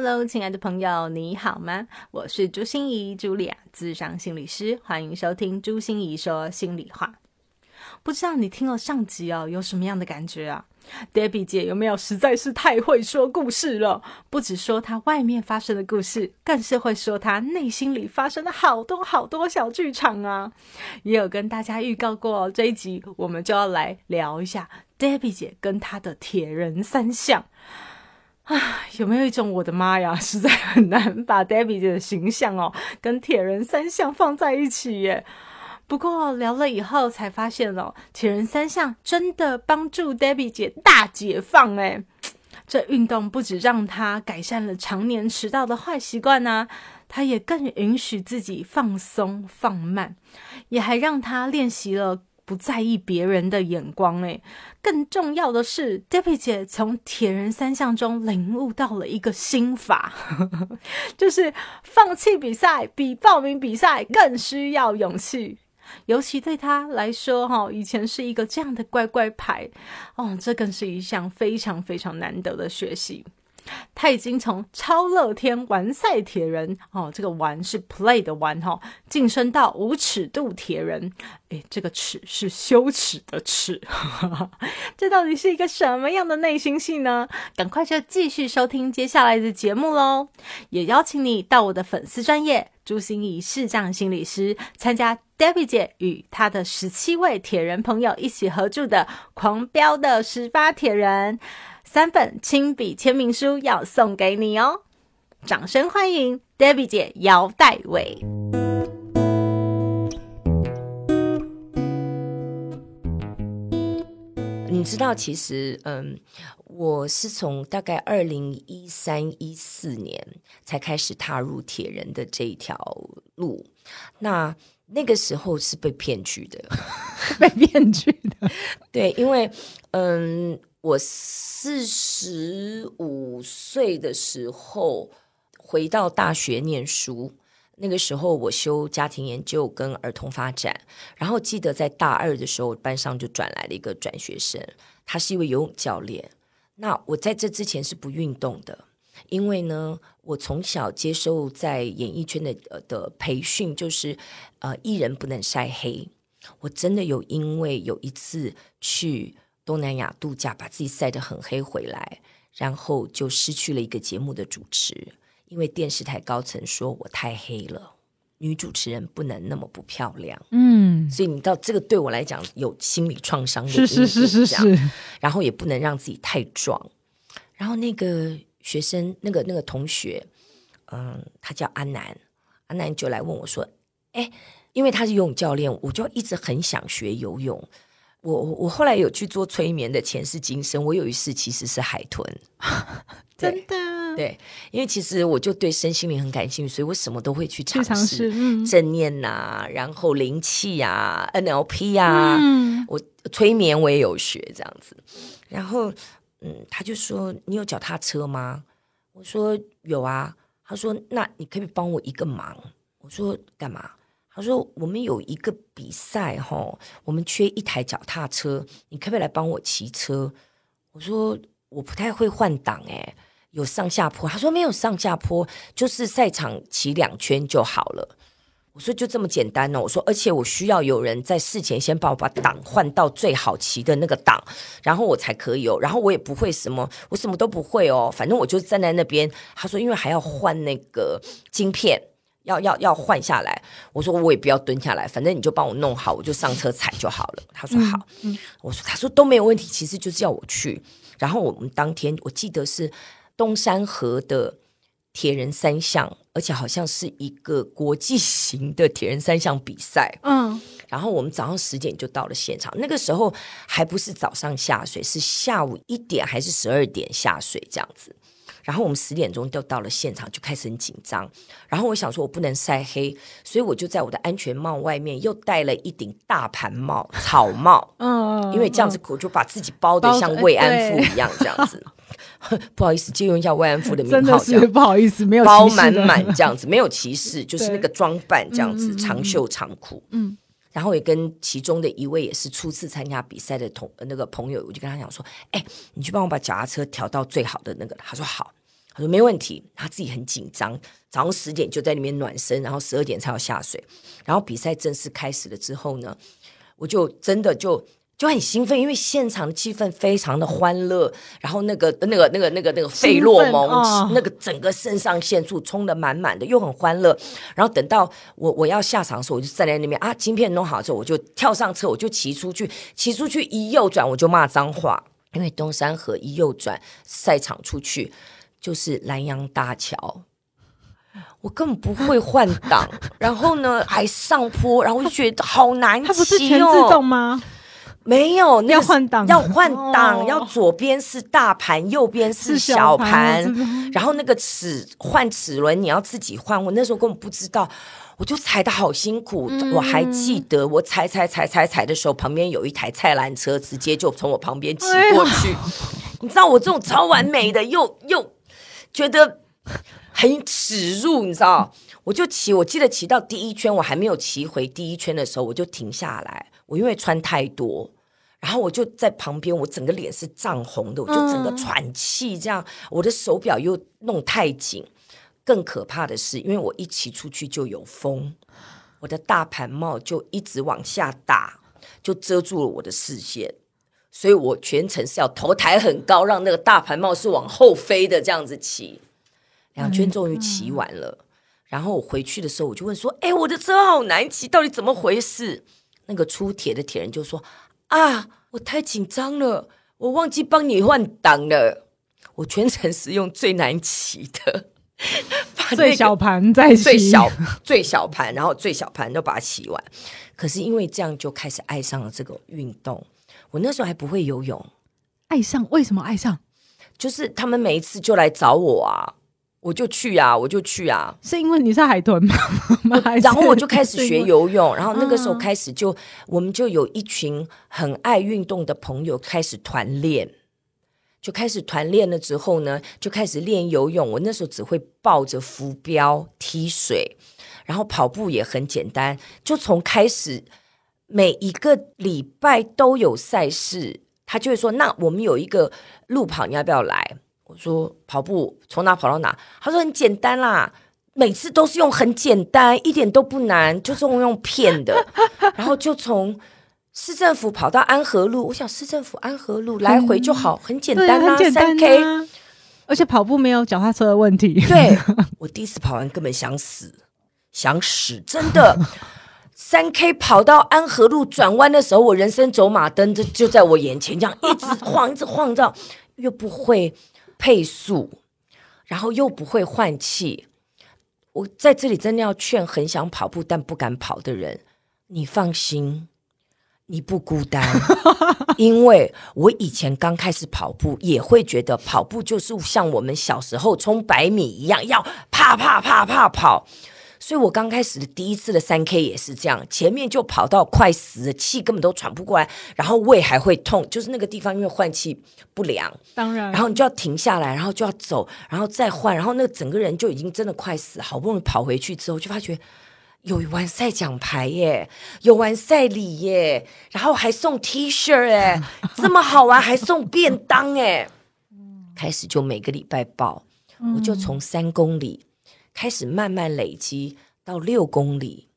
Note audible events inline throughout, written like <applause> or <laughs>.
Hello，亲爱的朋友，你好吗？我是朱心怡，朱莉亚，智商心理师，欢迎收听朱心怡说心里话。不知道你听了上集哦，有什么样的感觉啊？Debbie 姐有没有实在是太会说故事了？不止说她外面发生的故事，更是会说她内心里发生的好多好多小剧场啊！也有跟大家预告过这一集，我们就要来聊一下 Debbie 姐跟她的铁人三项。啊，有没有一种我的妈呀，<laughs> 实在很难把 Debbie 姐的形象哦跟铁人三项放在一起耶？不过聊了以后才发现哦，铁人三项真的帮助 Debbie 姐大解放哎！这运动不止让她改善了常年迟到的坏习惯呐，她也更允许自己放松放慢，也还让她练习了。不在意别人的眼光，诶，更重要的是，Debbie 姐从铁人三项中领悟到了一个心法，<laughs> 就是放弃比赛比报名比赛更需要勇气。尤其对她来说，哈，以前是一个这样的乖乖牌，哦，这更是一项非常非常难得的学习。他已经从超乐天完赛铁人哦，这个玩是 play 的玩哈，晋升到无尺度铁人。诶，这个尺是羞耻的耻，<laughs> 这到底是一个什么样的内心戏呢？赶快就继续收听接下来的节目喽！也邀请你到我的粉丝专业朱心怡视障心理师参加 Debbie 姐与她的十七位铁人朋友一起合著的狂飙的十八铁人。三本亲笔签名书要送给你哦！掌声欢迎 Debbie 姐姚代伟。你知道，其实，嗯，我是从大概二零一三一四年才开始踏入铁人的这一条路。那那个时候是被骗去的，<laughs> 被骗去的。对，因为，嗯。我四十五岁的时候回到大学念书，那个时候我修家庭研究跟儿童发展，然后记得在大二的时候，班上就转来了一个转学生，他是一位游泳教练。那我在这之前是不运动的，因为呢，我从小接受在演艺圈的呃的培训，就是呃，艺人不能晒黑。我真的有因为有一次去。东南亚度假，把自己晒得很黑回来，然后就失去了一个节目的主持，因为电视台高层说我太黑了，女主持人不能那么不漂亮。嗯，所以你知道这个对我来讲有心理创伤，是是是是是。然后也不能让自己太壮。然后那个学生，那个那个同学，嗯，他叫阿南，阿南就来问我说：“哎，因为他是游泳教练，我就一直很想学游泳。”我我后来有去做催眠的前世今生，我有一世其实是海豚，<laughs> 真的。对，因为其实我就对身心灵很感兴趣，所以我什么都会去尝试，正念呐，然后灵气呀，NLP 呀，我催眠我也有学这样子，然后嗯，他就说你有脚踏车吗？我说有啊，他说那你可以帮我一个忙，我说干嘛？他说：“我们有一个比赛，哈，我们缺一台脚踏车，你可不可以来帮我骑车？”我说：“我不太会换挡，诶，有上下坡。”他说：“没有上下坡，就是赛场骑两圈就好了。”我说：“就这么简单呢？”我说：“而且我需要有人在事前先帮我把档换到最好骑的那个档，然后我才可以哦。然后我也不会什么，我什么都不会哦。反正我就站在那边。”他说：“因为还要换那个晶片。”要要要换下来，我说我也不要蹲下来，反正你就帮我弄好，我就上车踩就好了。他说好，我说他说都没有问题，其实就是要我去。然后我们当天我记得是东山河的铁人三项，而且好像是一个国际 <laughs> 型的铁人三项比赛。嗯，然后我们早上十点就到了现场，那个时候还不是早上下水，是下午一点还是十二点下水这样子。然后我们十点钟就到了现场，就开始很紧张。然后我想说，我不能晒黑，所以我就在我的安全帽外面又戴了一顶大盘帽、草帽。<laughs> 嗯，因为这样子我就把自己包的像慰安妇一样，这样子。<laughs> 不好意思，借用一下慰安妇的名号，这样不好意思，没有包满满这样子，没有歧视，<laughs> 就是那个装扮这样子，长袖长裤。嗯。然后也跟其中的一位也是初次参加比赛的同那个朋友，我就跟他讲说：“哎，你去帮我把脚踏车调到最好的那个。”他说：“好。”他说：“没问题。”他自己很紧张，早上十点就在里面暖身，然后十二点才要下水。然后比赛正式开始了之后呢，我就真的就。就很兴奋，因为现场的气氛非常的欢乐，然后那个那个那个那个那个费洛蒙，那个整个肾上腺素冲的满满的，又很欢乐。然后等到我我要下场的时候，我就站在那边啊，晶片弄好之后，我就跳上车，我就骑出去，骑出去一右转，我就骂脏话，因为东山河一右转，赛场出去就是南洋大桥，我根本不会换挡，然后呢还上坡，然后我就觉得好难骑哦。它不是全自动吗？没有，要换挡，要换挡，要左边是大盘，右边是小盘，然后那个齿换齿轮你要自己换。我那时候根本不知道，我就踩的好辛苦。我还记得我踩踩踩踩踩的时候，旁边有一台菜篮车，直接就从我旁边骑过去。你知道我这种超完美的，又又觉得很耻辱，你知道？我就骑，我记得骑到第一圈，我还没有骑回第一圈的时候，我就停下来。我因为穿太多。然后我就在旁边，我整个脸是涨红的，我就整个喘气，这样我的手表又弄太紧。更可怕的是，因为我一骑出去就有风，我的大盘帽就一直往下打，就遮住了我的视线，所以我全程是要头抬很高，让那个大盘帽是往后飞的这样子骑。两圈终于骑完了，然后我回去的时候，我就问说：“哎，我的车好难骑，到底怎么回事？”那个出铁的铁人就说。啊！我太紧张了，我忘记帮你换挡了。我全程是用最难骑的，<laughs> 最小盘在最小最小盘，然后最小盘都把它骑完。可是因为这样，就开始爱上了这个运动。我那时候还不会游泳，爱上？为什么爱上？就是他们每一次就来找我啊。我就去啊，我就去啊，是因为你是海豚吗？<laughs> 然后我就开始学游泳，然后那个时候开始就我们就有一群很爱运动的朋友开始团练，就开始团练了之后呢，就开始练游泳。我那时候只会抱着浮标踢水，然后跑步也很简单，就从开始每一个礼拜都有赛事，他就会说：“那我们有一个路跑，你要不要来？”我说跑步从哪跑到哪？他说很简单啦，每次都是用很简单，一点都不难，就是用骗的。<laughs> 然后就从市政府跑到安和路，我想市政府安和路来回就好，很简单啦，三 K，而且跑步没有脚踏车的问题。对我第一次跑完根本想死，想死，真的。<laughs> 三 K 跑到安和路转弯的时候，我人生走马灯就就在我眼前，这样 <laughs> 一直晃，一直晃，这样又不会。配速，然后又不会换气，我在这里真的要劝很想跑步但不敢跑的人，你放心，你不孤单，<laughs> 因为我以前刚开始跑步也会觉得跑步就是像我们小时候冲百米一样，要啪啪啪啪跑。所以我刚开始的第一次的三 K 也是这样，前面就跑到快死了，气根本都喘不过来，然后胃还会痛，就是那个地方因为换气不良，当然，然后你就要停下来，然后就要走，然后再换，然后那个整个人就已经真的快死，好不容易跑回去之后，就发觉有完赛奖牌耶，有完赛礼耶，然后还送 T 恤哎，<laughs> 这么好玩，还送便当哎，开始就每个礼拜报，我就从三公里。开始慢慢累积到六公里，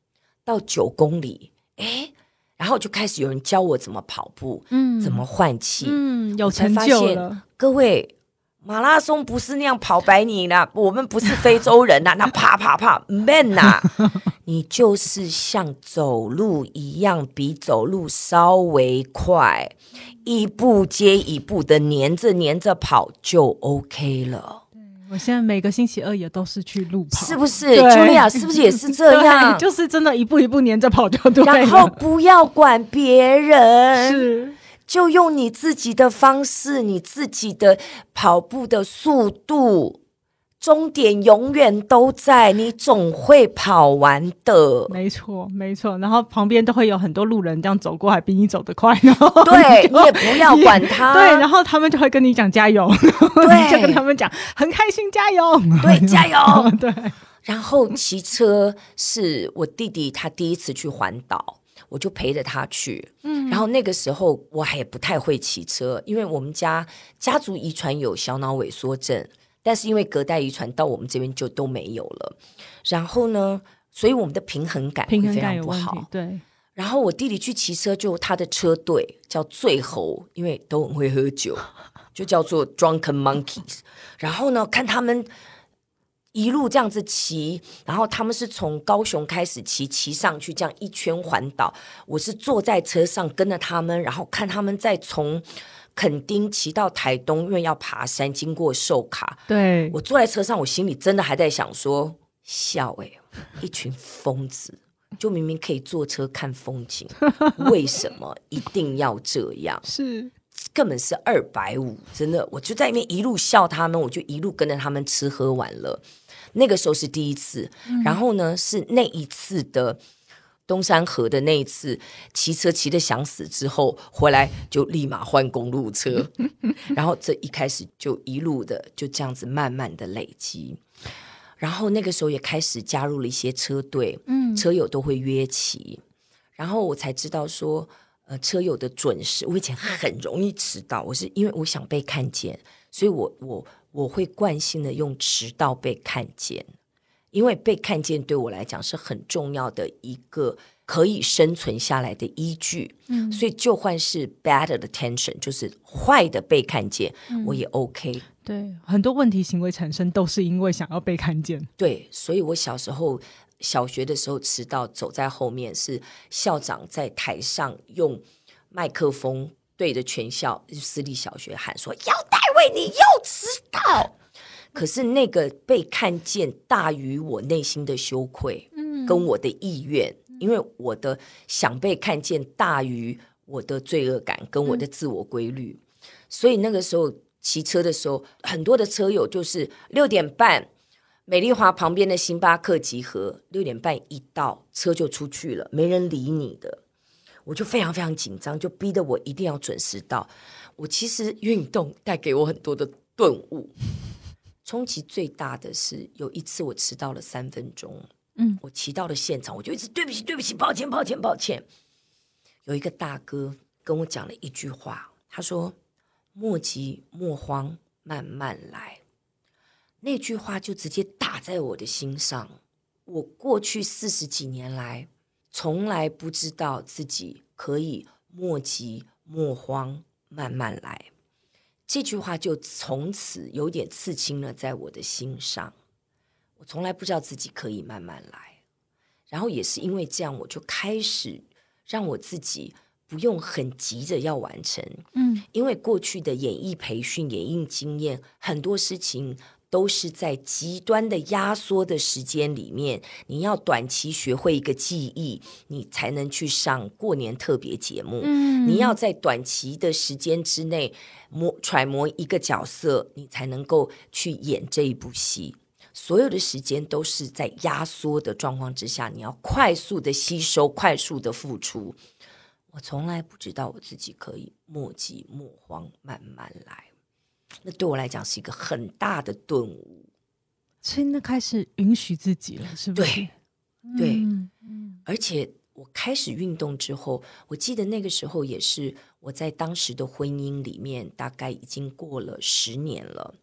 到九公里，哎，然后就开始有人教我怎么跑步，嗯，怎么换气，嗯，有成就了。各位，马拉松不是那样跑百米的，<laughs> 我们不是非洲人呐，那啪啪啪，man 呐，<laughs> 你就是像走路一样，比走路稍微快，一步接一步的黏着黏着跑就 OK 了。我现在每个星期二也都是去路跑，是不是？茱莉亚是不是也是这 <laughs> 样？就是真的一步一步黏着跑就对然后不要管别人，是就用你自己的方式，你自己的跑步的速度，终点永远都在，你总会跑完的。没错，没错。然后旁边都会有很多路人这样走过，还比你走得快。对 <laughs> 你也不要管他。<laughs> 对，然后他们就会跟你讲加油。对，<laughs> 就跟他们讲很开心，加油。对，加油。对。然后骑车是我弟弟他第一次去环岛，我就陪着他去。嗯。然后那个时候我还不太会骑车，因为我们家家族遗传有小脑萎缩症。但是因为隔代遗传到我们这边就都没有了，然后呢，所以我们的平衡感会非常不好。对。然后我弟弟去骑车，就他的车队叫醉猴，因为都很会喝酒，<laughs> 就叫做 Drunken Monkeys。然后呢，看他们一路这样子骑，然后他们是从高雄开始骑，骑上去这样一圈环岛。我是坐在车上跟着他们，然后看他们在从。垦丁骑到台东，因为要爬山，经过寿卡。对我坐在车上，我心里真的还在想说：笑哎，一群疯子，就明明可以坐车看风景，<laughs> 为什么一定要这样？是根本是二百五，真的，我就在那边一路笑他们，我就一路跟着他们吃喝玩乐。那个时候是第一次，然后呢，是那一次的。东山河的那一次骑车骑的想死之后回来就立马换公路车，<laughs> 然后这一开始就一路的就这样子慢慢的累积，然后那个时候也开始加入了一些车队，嗯，车友都会约骑，然后我才知道说，呃，车友的准时，我以前很容易迟到，我是因为我想被看见，所以我我我会惯性的用迟到被看见。因为被看见对我来讲是很重要的一个可以生存下来的依据，嗯，所以就算是 bad attention，就是坏的被看见，我也 OK。对，很多问题行为产生都是因为想要被看见。对，所以我小时候小学的时候迟到，走在后面是校长在台上用麦克风对着全校私立小学喊说：“姚大卫，你又迟到。”可是那个被看见大于我内心的羞愧，嗯，跟我的意愿，因为我的想被看见大于我的罪恶感跟我的自我规律，所以那个时候骑车的时候，很多的车友就是六点半美丽华旁边的星巴克集合，六点半一到车就出去了，没人理你的，我就非常非常紧张，就逼得我一定要准时到。我其实运动带给我很多的顿悟。冲击最大的是有一次我迟到了三分钟，嗯，我骑到了现场，我就一直对不起对不起，抱歉抱歉抱歉。有一个大哥跟我讲了一句话，他说：“莫急莫慌，慢慢来。”那句话就直接打在我的心上。我过去四十几年来，从来不知道自己可以莫急莫慌，慢慢来。这句话就从此有点刺青了在我的心上。我从来不知道自己可以慢慢来，然后也是因为这样，我就开始让我自己不用很急着要完成。嗯，因为过去的演艺培训、演艺经验，很多事情。都是在极端的压缩的时间里面，你要短期学会一个技艺，你才能去上过年特别节目。嗯，你要在短期的时间之内模揣摩一个角色，你才能够去演这一部戏。所有的时间都是在压缩的状况之下，你要快速的吸收，快速的付出。我从来不知道我自己可以莫急莫慌，慢慢来。那对我来讲是一个很大的顿悟，所以那开始允许自己了，是不是？对，对，而且我开始运动之后，我记得那个时候也是我在当时的婚姻里面，大概已经过了十年了。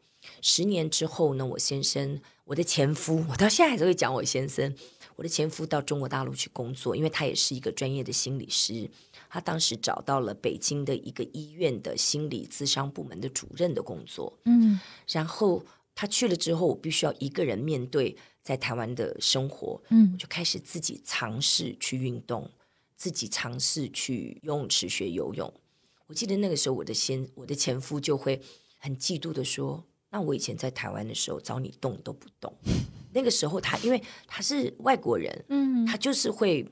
十年之后呢，我先生，我的前夫，我到现在还是会讲我先生。我的前夫到中国大陆去工作，因为他也是一个专业的心理师。他当时找到了北京的一个医院的心理咨商部门的主任的工作。嗯，然后他去了之后，我必须要一个人面对在台湾的生活。嗯，我就开始自己尝试去运动，自己尝试去游泳池学游泳。我记得那个时候，我的先我的前夫就会很嫉妒的说：“那我以前在台湾的时候找你动都不动。”那个时候他因为他是外国人，嗯，他就是会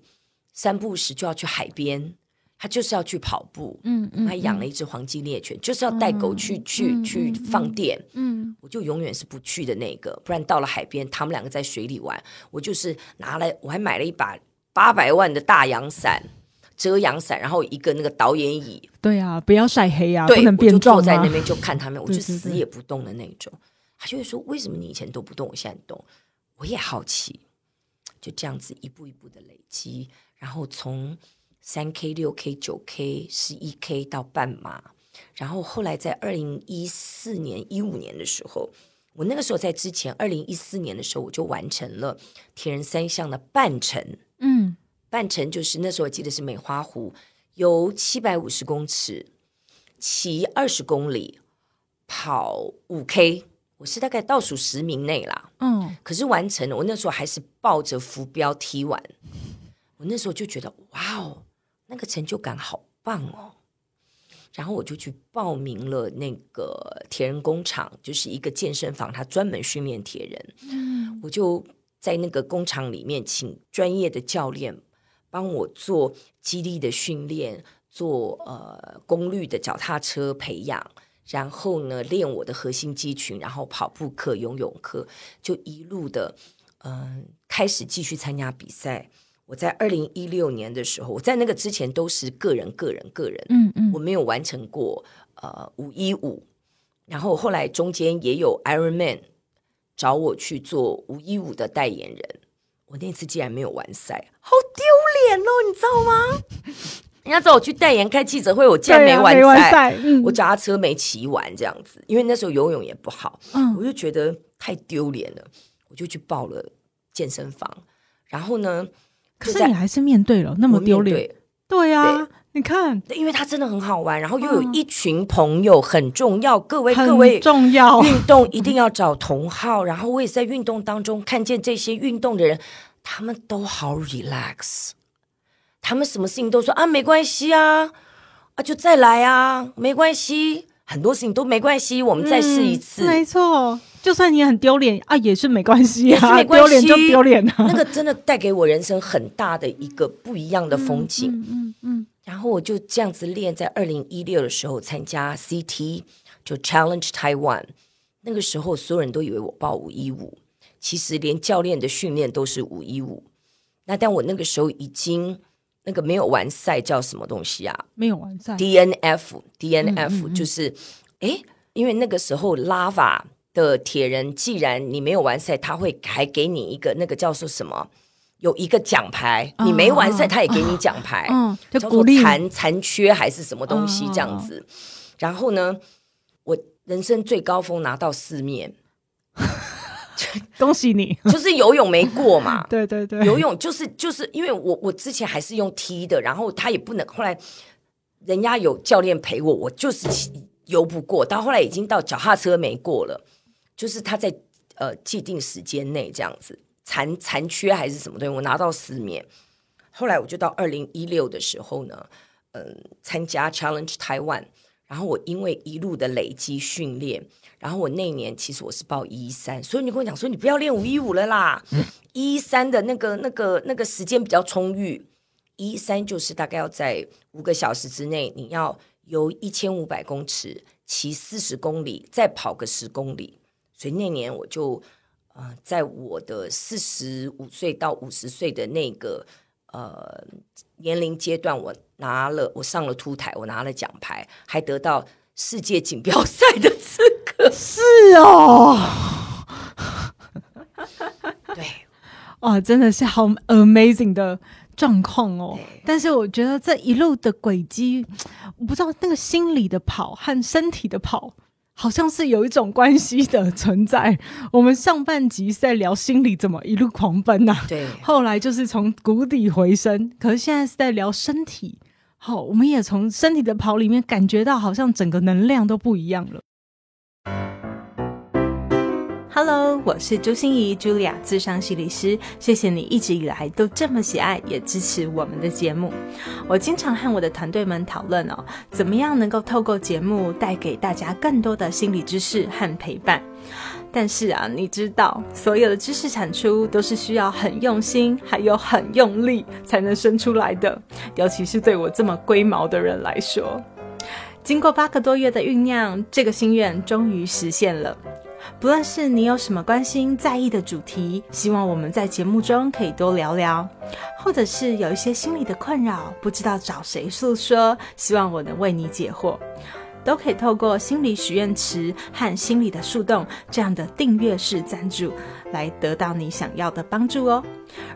三不时就要去海边。他就是要去跑步，嗯嗯，他养了一只黄金猎犬，就是要带狗去去去放电，嗯，我就永远是不去的那个，不然到了海边，他们两个在水里玩，我就是拿来，我还买了一把八百万的大阳伞，遮阳伞，然后一个那个导演椅，对啊，不要晒黑啊，不能变壮坐在那边就看他们，我就死也不动的那种。他就会说：“为什么你以前都不动，我现在动？”我也好奇，就这样子一步一步的累积，然后从。三 K、六 K、九 K、十一 K 到半马，然后后来在二零一四年、一五年的时候，我那个时候在之前二零一四年的时候，我就完成了铁人三项的半程。嗯，半程就是那时候我记得是梅花湖，游七百五十公尺，骑二十公里，跑五 K，我是大概倒数十名内啦。嗯，可是完成了，我那时候还是抱着浮标踢完，我那时候就觉得哇哦！那个成就感好棒哦！然后我就去报名了那个铁人工厂，就是一个健身房，他专门训练铁人。嗯，我就在那个工厂里面请专业的教练帮我做肌力的训练，做呃功率的脚踏车培养，然后呢练我的核心肌群，然后跑步课、游泳课，就一路的嗯开始继续参加比赛。我在二零一六年的时候，我在那个之前都是个人、个人、个人，嗯嗯，我没有完成过呃五一五，然后后来中间也有 Iron Man 找我去做五一五的代言人，我那次竟然没有完赛，好丢脸哦，你知道吗？<laughs> 人家找我去代言开记者会，我竟然没完赛，我脚踏车没骑完这样子，因为那时候游泳也不好，嗯，我就觉得太丢脸了，我就去报了健身房，然后呢。可是你还是面对了那么丢脸，对呀，你看，因为它真的很好玩，然后又有一群朋友很重要，各位各位重要，运动一定要找同好，然后我也在运动当中看见这些运动的人，他们都好 relax，他们什么事情都说啊没关系啊，啊就再来啊没关系，很多事情都没关系，我们再试一次，没错。就算你很丢脸啊，也是没关系啊，丢脸就丢脸啊。那个真的带给我人生很大的一个不一样的风景。嗯嗯。然后我就这样子练，在二零一六的时候参加 CT，就 Challenge Taiwan。那个时候所有人都以为我报五一五，其实连教练的训练都是五一五。那但我那个时候已经那个没有完赛，叫什么东西啊？没有完赛。DNF，DNF 就是哎，因为那个时候 Lava。的铁人，既然你没有完赛，他会还给你一个那个叫做什么？有一个奖牌，你没完赛，他也给你奖牌，叫做残残缺还是什么东西这样子。然后呢，我人生最高峰拿到四面，<laughs> 恭喜你！就是游泳没过嘛，<laughs> 对对对，游泳就是就是因为我我之前还是用踢的，然后他也不能，后来人家有教练陪我，我就是游不过，到后来已经到脚踏车没过了。就是他在呃既定时间内这样子残残缺还是什么东西，我拿到四面。后来我就到二零一六的时候呢，嗯，参加 Challenge Taiwan，然后我因为一路的累积训练，然后我那年其实我是报一三，所以你跟我讲说你不要练五一五了啦，一三的那个那个那个时间比较充裕，一三就是大概要在五个小时之内，你要游一千五百公尺，骑四十公里，再跑个十公里。所以那年我就，呃，在我的四十五岁到五十岁的那个呃年龄阶段，我拿了我上了凸台，我拿了奖牌，还得到世界锦标赛的资格。<laughs> 是哦，<laughs> 对，哇，真的是好 amazing 的状况哦。但是我觉得这一路的轨迹，我不知道那个心理的跑和身体的跑。好像是有一种关系的存在。我们上半集是在聊心理怎么一路狂奔呐，对。后来就是从谷底回升，可是现在是在聊身体。好，我们也从身体的跑里面感觉到，好像整个能量都不一样了。Hello，我是朱心怡，Julia，智商心理师。谢谢你一直以来都这么喜爱，也支持我们的节目。我经常和我的团队们讨论哦，怎么样能够透过节目带给大家更多的心理知识和陪伴。但是啊，你知道，所有的知识产出都是需要很用心，还有很用力才能生出来的。尤其是对我这么龟毛的人来说，经过八个多月的酝酿，这个心愿终于实现了。不论是你有什么关心、在意的主题，希望我们在节目中可以多聊聊；或者是有一些心理的困扰，不知道找谁诉说，希望我能为你解惑。都可以透过心理许愿池和心理的树洞这样的订阅式赞助，来得到你想要的帮助哦。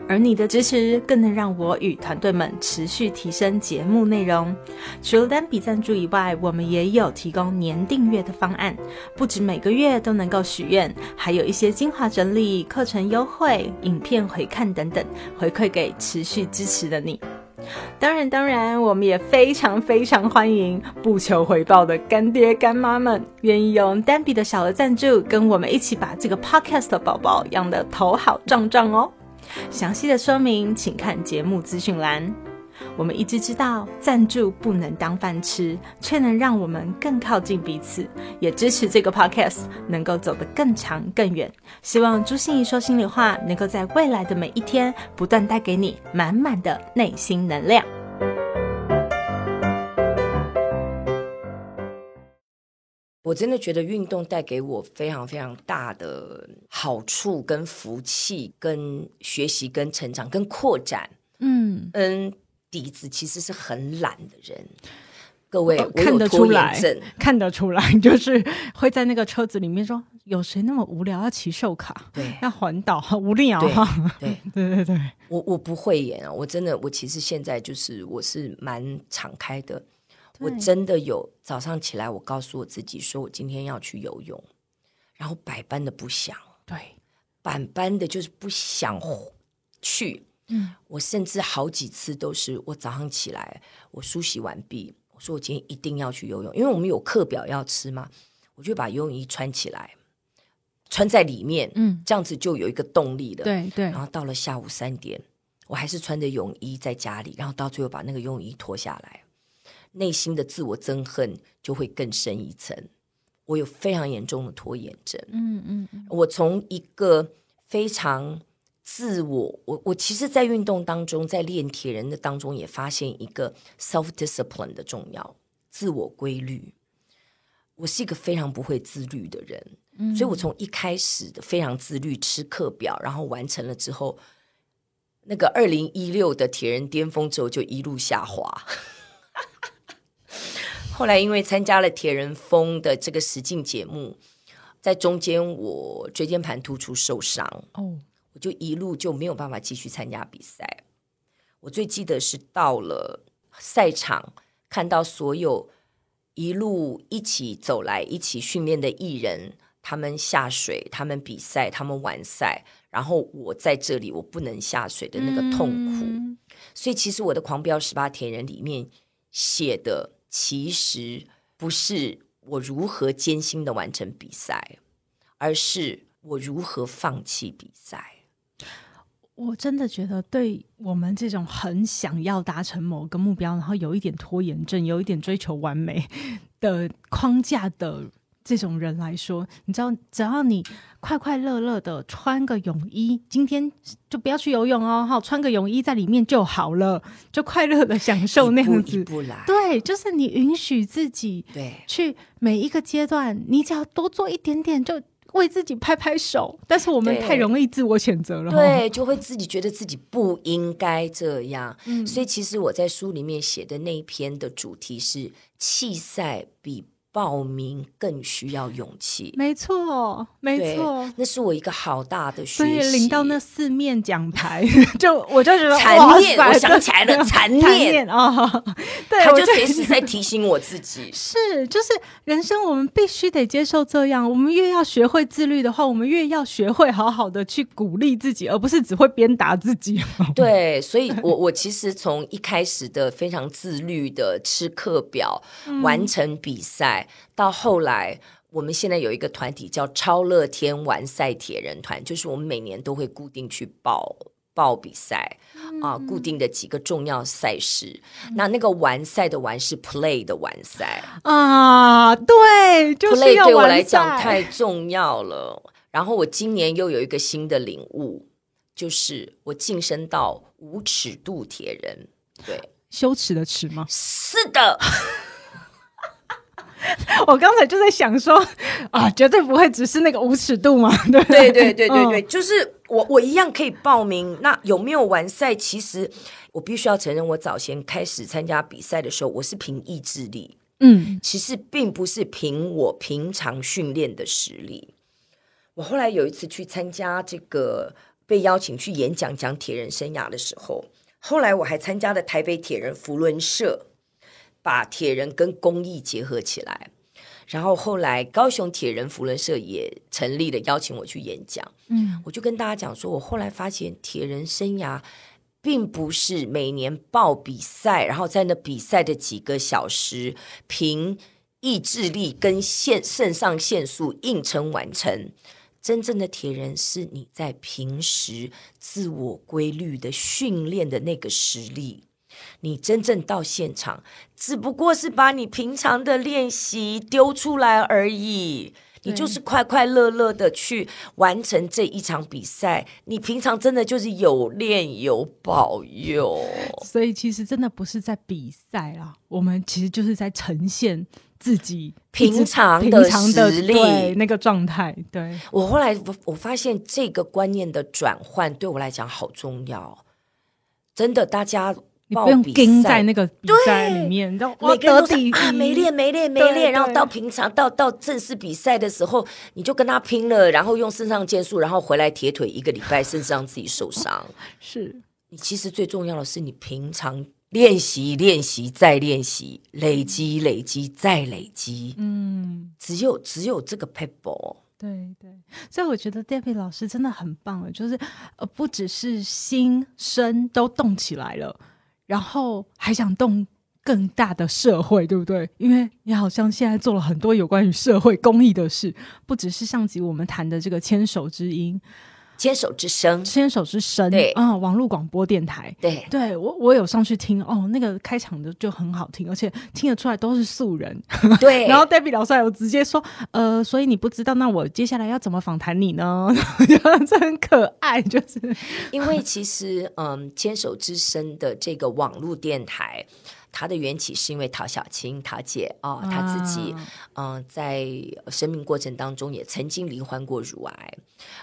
而你的支持更能让我与团队们持续提升节目内容。除了单笔赞助以外，我们也有提供年订阅的方案，不止每个月都能够许愿，还有一些精华整理、课程优惠、影片回看等等，回馈给持续支持的你。当然，当然，我们也非常非常欢迎不求回报的干爹干妈们，愿意用单笔的小额赞助，跟我们一起把这个 podcast 宝宝养得头好壮壮哦。详细的说明，请看节目资讯栏。我们一直知道赞助不能当饭吃，却能让我们更靠近彼此，也支持这个 podcast 能够走得更长更远。希望朱心怡说心里话，能够在未来的每一天不断带给你满满的内心能量。我真的觉得运动带给我非常非常大的好处、跟福气、跟学习、跟成长、跟扩展。嗯嗯。底子其实是很懒的人，各位看得出来，看得出来，<laughs> 就是会在那个车子里面说：“有谁那么无聊要骑秀卡？对，要环岛，很 <laughs> 无聊。<laughs> ”对对对对，我我不会演啊！我真的，我其实现在就是我是蛮敞开的。我真的有早上起来，我告诉我自己说，我今天要去游泳，然后百般的不想，对，百般的就是不想去。嗯，我甚至好几次都是我早上起来，我梳洗完毕，我说我今天一定要去游泳，因为我们有课表要吃嘛，我就把游泳衣穿起来，穿在里面，嗯，这样子就有一个动力了。对对。然后到了下午三点，我还是穿着泳衣在家里，然后到最后把那个游泳衣脱下来，内心的自我憎恨就会更深一层。我有非常严重的拖延症，嗯嗯，我从一个非常。自我，我我其实，在运动当中，在练铁人的当中，也发现一个 self discipline 的重要，自我规律。我是一个非常不会自律的人，所以我从一开始的非常自律，吃课表，然后完成了之后，那个二零一六的铁人巅峰之后，就一路下滑。<laughs> 后来因为参加了铁人峰的这个实境节目，在中间我椎间盘突出受伤哦。我就一路就没有办法继续参加比赛。我最记得是到了赛场，看到所有一路一起走来、一起训练的艺人，他们下水、他们比赛、他们完赛，然后我在这里，我不能下水的那个痛苦。所以，其实我的《狂飙十八铁人》里面写的，其实不是我如何艰辛的完成比赛，而是我如何放弃比赛。我真的觉得，对我们这种很想要达成某个目标，然后有一点拖延症、有一点追求完美 <laughs> 的框架的这种人来说，你知道，只要你快快乐乐的穿个泳衣，今天就不要去游泳哦，哈，穿个泳衣在里面就好了，就快乐的享受那样子。对，就是你允许自己对去每一个阶段，你只要多做一点点就。为自己拍拍手，但是我们太容易自我谴责了，对，就会自己觉得自己不应该这样。嗯，所以其实我在书里面写的那一篇的主题是弃赛比。报名更需要勇气，没错，没错，那是我一个好大的学习。所以领到那四面奖牌，<laughs> 就我就觉得残念，我想起来了，残念啊！<laughs> 对，他就随时在提醒我自己，<laughs> 是，就是人生，我们必须得接受这样。我们越要学会自律的话，我们越要学会好好的去鼓励自己，而不是只会鞭打自己。对，所以我我其实从一开始的非常自律的吃课表，完成比赛。到后来，我们现在有一个团体叫超乐天完赛铁人团，就是我们每年都会固定去报报比赛啊，固定的几个重要赛事。那那个完赛的完是 play 的完赛啊，对，就是 play 对我来讲太重要了。然后我今年又有一个新的领悟，就是我晋升到无尺度铁人。对，羞耻的耻吗？是的。<laughs> 我刚才就在想说，啊，绝对不会只是那个无尺度嘛？<laughs> 对对对对对对，就是我我一样可以报名。那有没有完赛？其实我必须要承认，我早先开始参加比赛的时候，我是凭意志力。嗯，其实并不是凭我平常训练的实力。我后来有一次去参加这个被邀请去演讲讲铁人生涯的时候，后来我还参加了台北铁人福伦社。把铁人跟公益结合起来，然后后来高雄铁人福伦社也成立了，邀请我去演讲。嗯，我就跟大家讲说，我后来发现铁人生涯并不是每年报比赛，然后在那比赛的几个小时凭意志力跟腺肾上腺素硬撑完成。真正的铁人是你在平时自我规律的训练的那个实力。你真正到现场，只不过是把你平常的练习丢出来而已。你就是快快乐乐的去完成这一场比赛。你平常真的就是有练有保佑。所以其实真的不是在比赛啦，我们其实就是在呈现自己平常的实力那个状态。对我后来我我发现这个观念的转换对我来讲好重要。真的，大家。你不用盯在那个比赛里面，每个人都是啊，没练没练没练，然后到平常到到正式比赛的时候，你就跟他拼了，然后用肾上腺素，然后回来铁腿一个礼拜，甚至让自己受伤。<laughs> 是你其实最重要的是你平常练习练习再练习，累积累积再累积。嗯，只有只有这个 people。对对，所以我觉得 David 老师真的很棒了，就是呃，不只是心身都动起来了。然后还想动更大的社会，对不对？因为你好像现在做了很多有关于社会公益的事，不只是上集我们谈的这个牵手之音。牵手之声，牵手之声，对，啊，网络广播电台，对，对我我有上去听，哦，那个开场的就很好听，而且听得出来都是素人，对。<laughs> 然后 Debbie 老师有直接说，呃，所以你不知道，那我接下来要怎么访谈你呢？<laughs> 这很可爱，就是因为其实，嗯，牵手之声的这个网络电台。她的缘起是因为陶小青陶姐哦，她自己嗯，在生命过程当中也曾经罹患过乳癌。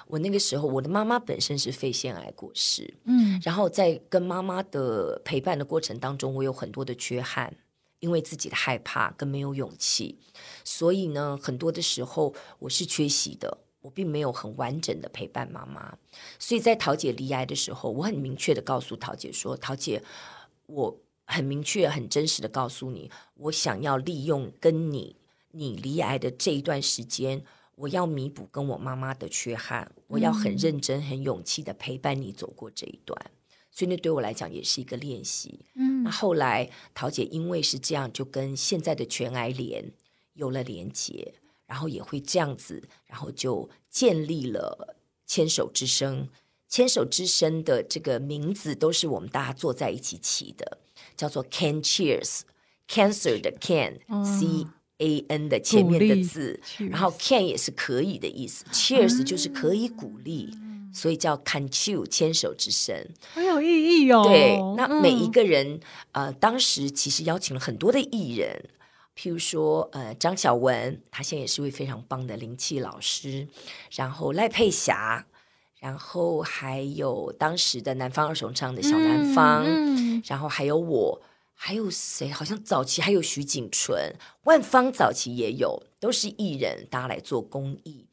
我那个时候，我的妈妈本身是肺腺癌过世，嗯，然后在跟妈妈的陪伴的过程当中，我有很多的缺憾，因为自己的害怕跟没有勇气，所以呢，很多的时候我是缺席的，我并没有很完整的陪伴妈妈。所以在陶姐离癌的时候，我很明确的告诉陶姐说：“陶姐，我。”很明确、很真实的告诉你，我想要利用跟你你离癌的这一段时间，我要弥补跟我妈妈的缺憾，我要很认真、很勇气的陪伴你走过这一段，所以那对我来讲也是一个练习。嗯，那后来桃姐因为是这样，就跟现在的全癌联有了连接，然后也会这样子，然后就建立了牵手之声。牵手之声的这个名字都是我们大家坐在一起起的。叫做 Can Cheers，Cancer 的 Can，C A N 的前面的字，然后 Can 也是可以的意思，Cheers 就是可以鼓励，所以叫 Can You 牵手之声，很有意义哦。对，那每一个人呃，当时其实邀请了很多的艺人，譬如说呃张小文，他现在也是位非常棒的灵气老师，然后赖佩霞。然后还有当时的南方二重唱的小南方，然后还有我，还有谁？好像早期还有徐景纯、万芳，早期也有，都是艺人，大家来做公益。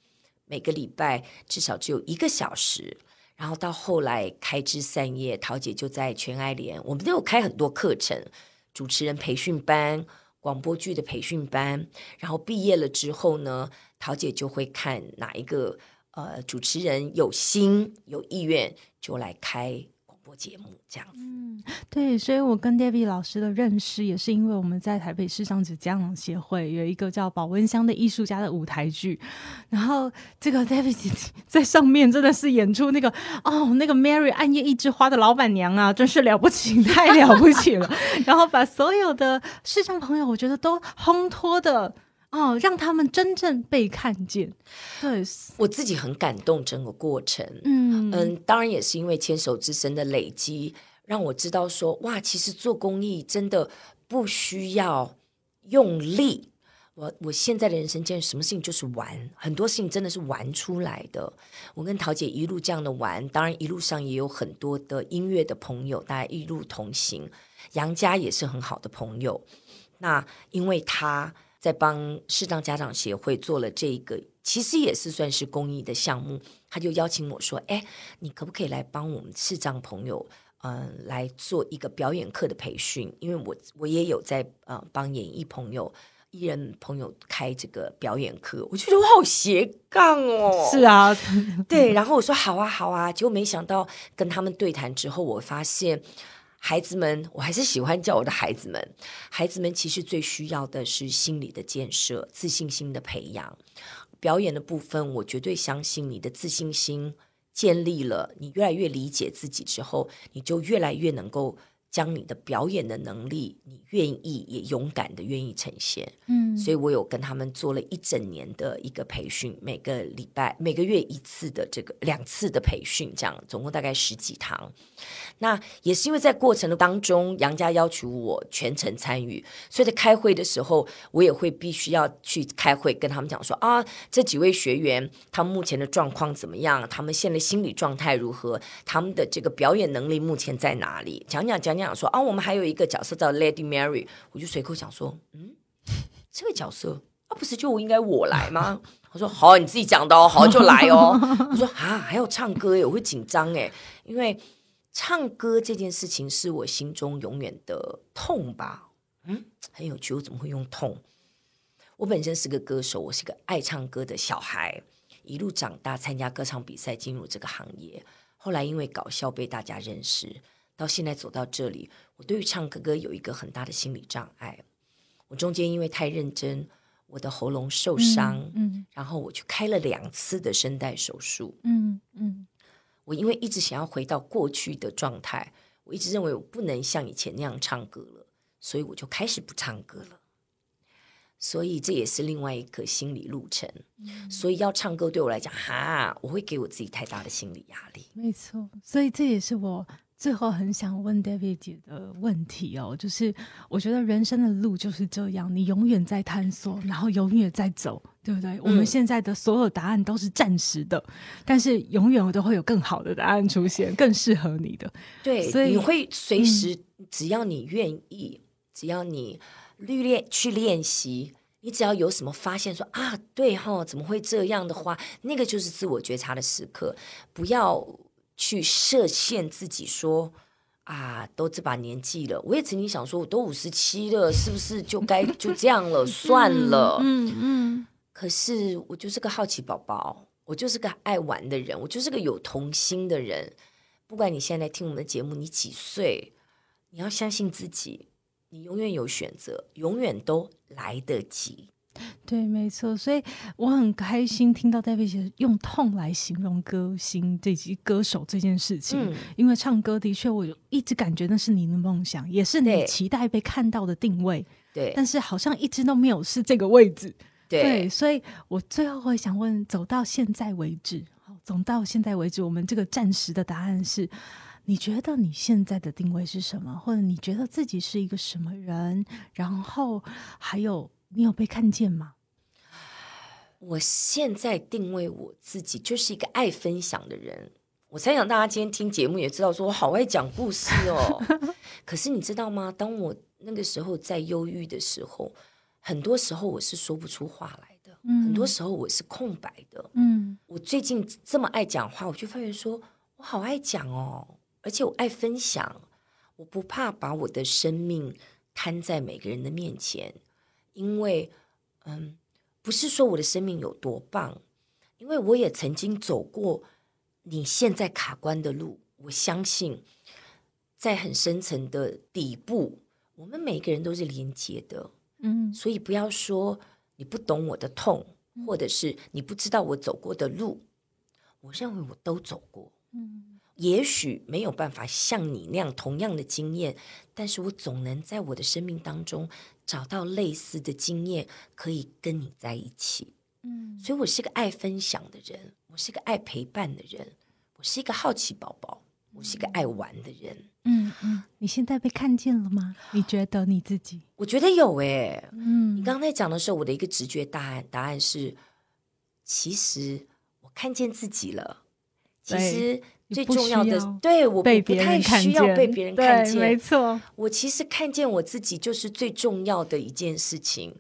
每个礼拜至少只有一个小时，然后到后来开枝散叶，桃姐就在全爱联，我们都有开很多课程，主持人培训班、广播剧的培训班，然后毕业了之后呢，桃姐就会看哪一个。呃，主持人有心有意愿就来开广播节目，这样子。嗯，对，所以我跟 David 老师的认识也是因为我们在台北市上子家长协会有一个叫保温箱的艺术家的舞台剧，然后这个 David 在上面真的是演出那个哦，那个 Mary 暗夜一枝花的老板娘啊，真是了不起，太了不起了。然后把所有的视障朋友，我觉得都烘托的。哦，让他们真正被看见。对我自己很感动，整个过程，嗯嗯，当然也是因为牵手之声的累积，让我知道说，哇，其实做公益真的不需要用力。我我现在的人生见什么事情就是玩，很多事情真的是玩出来的。我跟桃姐一路这样的玩，当然一路上也有很多的音乐的朋友，大家一路同行。杨家也是很好的朋友，那因为他在帮视障家长协会做了这个，其实也是算是公益的项目，他就邀请我说：“哎，你可不可以来帮我们视障朋友，嗯，来做一个表演课的培训？因为我我也有在呃帮演艺朋友。”艺人朋友开这个表演课，我觉得我好斜杠哦。是啊，对。然后我说好啊，好啊。结果没想到跟他们对谈之后，我发现孩子们，我还是喜欢叫我的孩子们。孩子们其实最需要的是心理的建设、自信心的培养。表演的部分，我绝对相信你的自信心建立了，你越来越理解自己之后，你就越来越能够。将你的表演的能力，你愿意也勇敢的愿意呈现，嗯，所以我有跟他们做了一整年的一个培训，每个礼拜每个月一次的这个两次的培训，这样总共大概十几堂。那也是因为在过程的当中，杨家要求我全程参与，所以在开会的时候，我也会必须要去开会，跟他们讲说啊，这几位学员他们目前的状况怎么样？他们现在心理状态如何？他们的这个表演能力目前在哪里？讲讲讲讲。想说啊，我们还有一个角色叫 Lady Mary，我就随口想说，嗯，这个角色啊，不是就应该我来吗？<laughs> 他说好，你自己讲的哦，好就来哦。<laughs> 我说啊，还要唱歌耶，我会紧张哎，因为唱歌这件事情是我心中永远的痛吧。嗯，很有趣，我怎么会用痛？我本身是个歌手，我是个爱唱歌的小孩，一路长大，参加歌唱比赛，进入这个行业，后来因为搞笑被大家认识。到现在走到这里，我对于唱歌歌有一个很大的心理障碍。我中间因为太认真，我的喉咙受伤，嗯，然后我去开了两次的声带手术，嗯嗯。我因为一直想要回到过去的状态，我一直认为我不能像以前那样唱歌了，所以我就开始不唱歌了。所以这也是另外一个心理路程。所以要唱歌对我来讲，哈，我会给我自己太大的心理压力。没错，所以这也是我。最后很想问 David 姐的问题哦，就是我觉得人生的路就是这样，你永远在探索，然后永远在走，对不对？我们现在的所有答案都是暂时的，但是永远都会有更好的答案出现，更适合你的。对，所以你会随时，只要你愿意，只要你历练去练习，你只要有什么发现，说啊，对哈，怎么会这样的话，那个就是自我觉察的时刻，不要。去设限自己说啊，都这把年纪了，我也曾经想说，我都五十七了，是不是就该就这样了？算了，嗯嗯。可是我就是个好奇宝宝，我就是个爱玩的人，我就是个有童心的人。不管你现在听我们的节目，你几岁，你要相信自己，你永远有选择，永远都来得及。对，没错，所以我很开心听到戴维姐用痛来形容歌星这及歌手这件事情，因为唱歌的确，我一直感觉那是你的梦想，也是你期待被看到的定位。对，但是好像一直都没有是这个位置。对，所以我最后会想问，走到现在为止，好，走到现在为止，我们这个暂时的答案是：你觉得你现在的定位是什么？或者你觉得自己是一个什么人？然后还有。你有被看见吗？我现在定位我自己就是一个爱分享的人。我猜想大家今天听节目也知道，说我好爱讲故事哦。<laughs> 可是你知道吗？当我那个时候在忧郁的时候，很多时候我是说不出话来的，很多时候我是空白的。嗯，我最近这么爱讲话，我就发现说我好爱讲哦，而且我爱分享，我不怕把我的生命摊在每个人的面前。因为，嗯，不是说我的生命有多棒，因为我也曾经走过你现在卡关的路。我相信，在很深层的底部，我们每个人都是连接的。嗯，所以不要说你不懂我的痛，或者是你不知道我走过的路。我认为我都走过。嗯，也许没有办法像你那样同样的经验，但是我总能在我的生命当中找到类似的经验，可以跟你在一起。嗯，所以我是个爱分享的人，我是个爱陪伴的人，我是一个好奇宝宝，我是一个爱玩的人。嗯嗯，你现在被看见了吗？你觉得你自己？我觉得有诶。嗯，你刚才讲的时候，我的一个直觉答案，答案是，其实我看见自己了。其实。最重要的，对我不太需要被别人看见。没错，我其实看见我自己就是最重要的一件事情。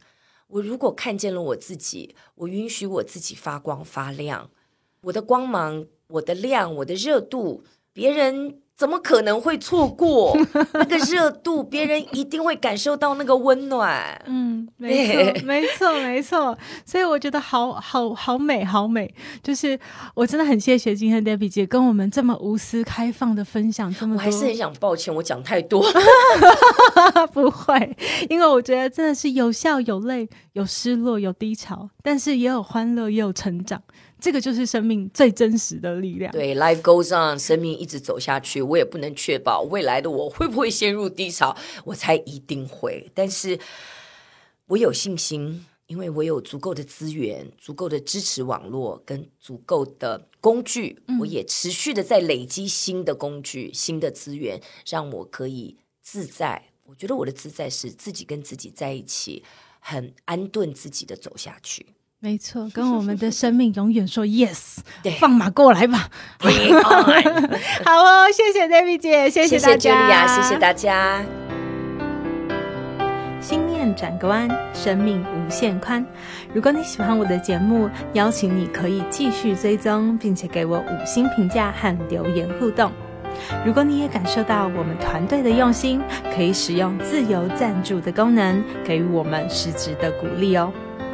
我如果看见了我自己，我允许我自己发光发亮，我的光芒，我的亮，我的热度，别人。怎么可能会错过 <laughs> 那个热度？别人一定会感受到那个温暖。嗯，没错，<laughs> 没错，没错。所以我觉得好好好美，好美。就是我真的很谢谢今天 Debbie 姐跟我们这么无私开放的分享这么多。我还是很想抱歉，我讲太多。<laughs> 不会，因为我觉得真的是有笑有泪，有失落有低潮，但是也有欢乐，也有成长。这个就是生命最真实的力量。对，life goes on，生命一直走下去。我也不能确保未来的我会不会陷入低潮，我猜一定会。但是我有信心，因为我有足够的资源、足够的支持网络跟足够的工具。我也持续的在累积新的工具、新的资源，让我可以自在。我觉得我的自在是自己跟自己在一起，很安顿自己的走下去。没错，跟我们的生命永远说 <laughs> yes，放马过来吧。<laughs> 好哦，谢谢 David 姐，谢谢大家，谢谢大家。心念转个弯，生命无限宽。如果你喜欢我的节目，邀请你可以继续追踪，并且给我五星评价和留言互动。如果你也感受到我们团队的用心，可以使用自由赞助的功能，给予我们实质的鼓励哦。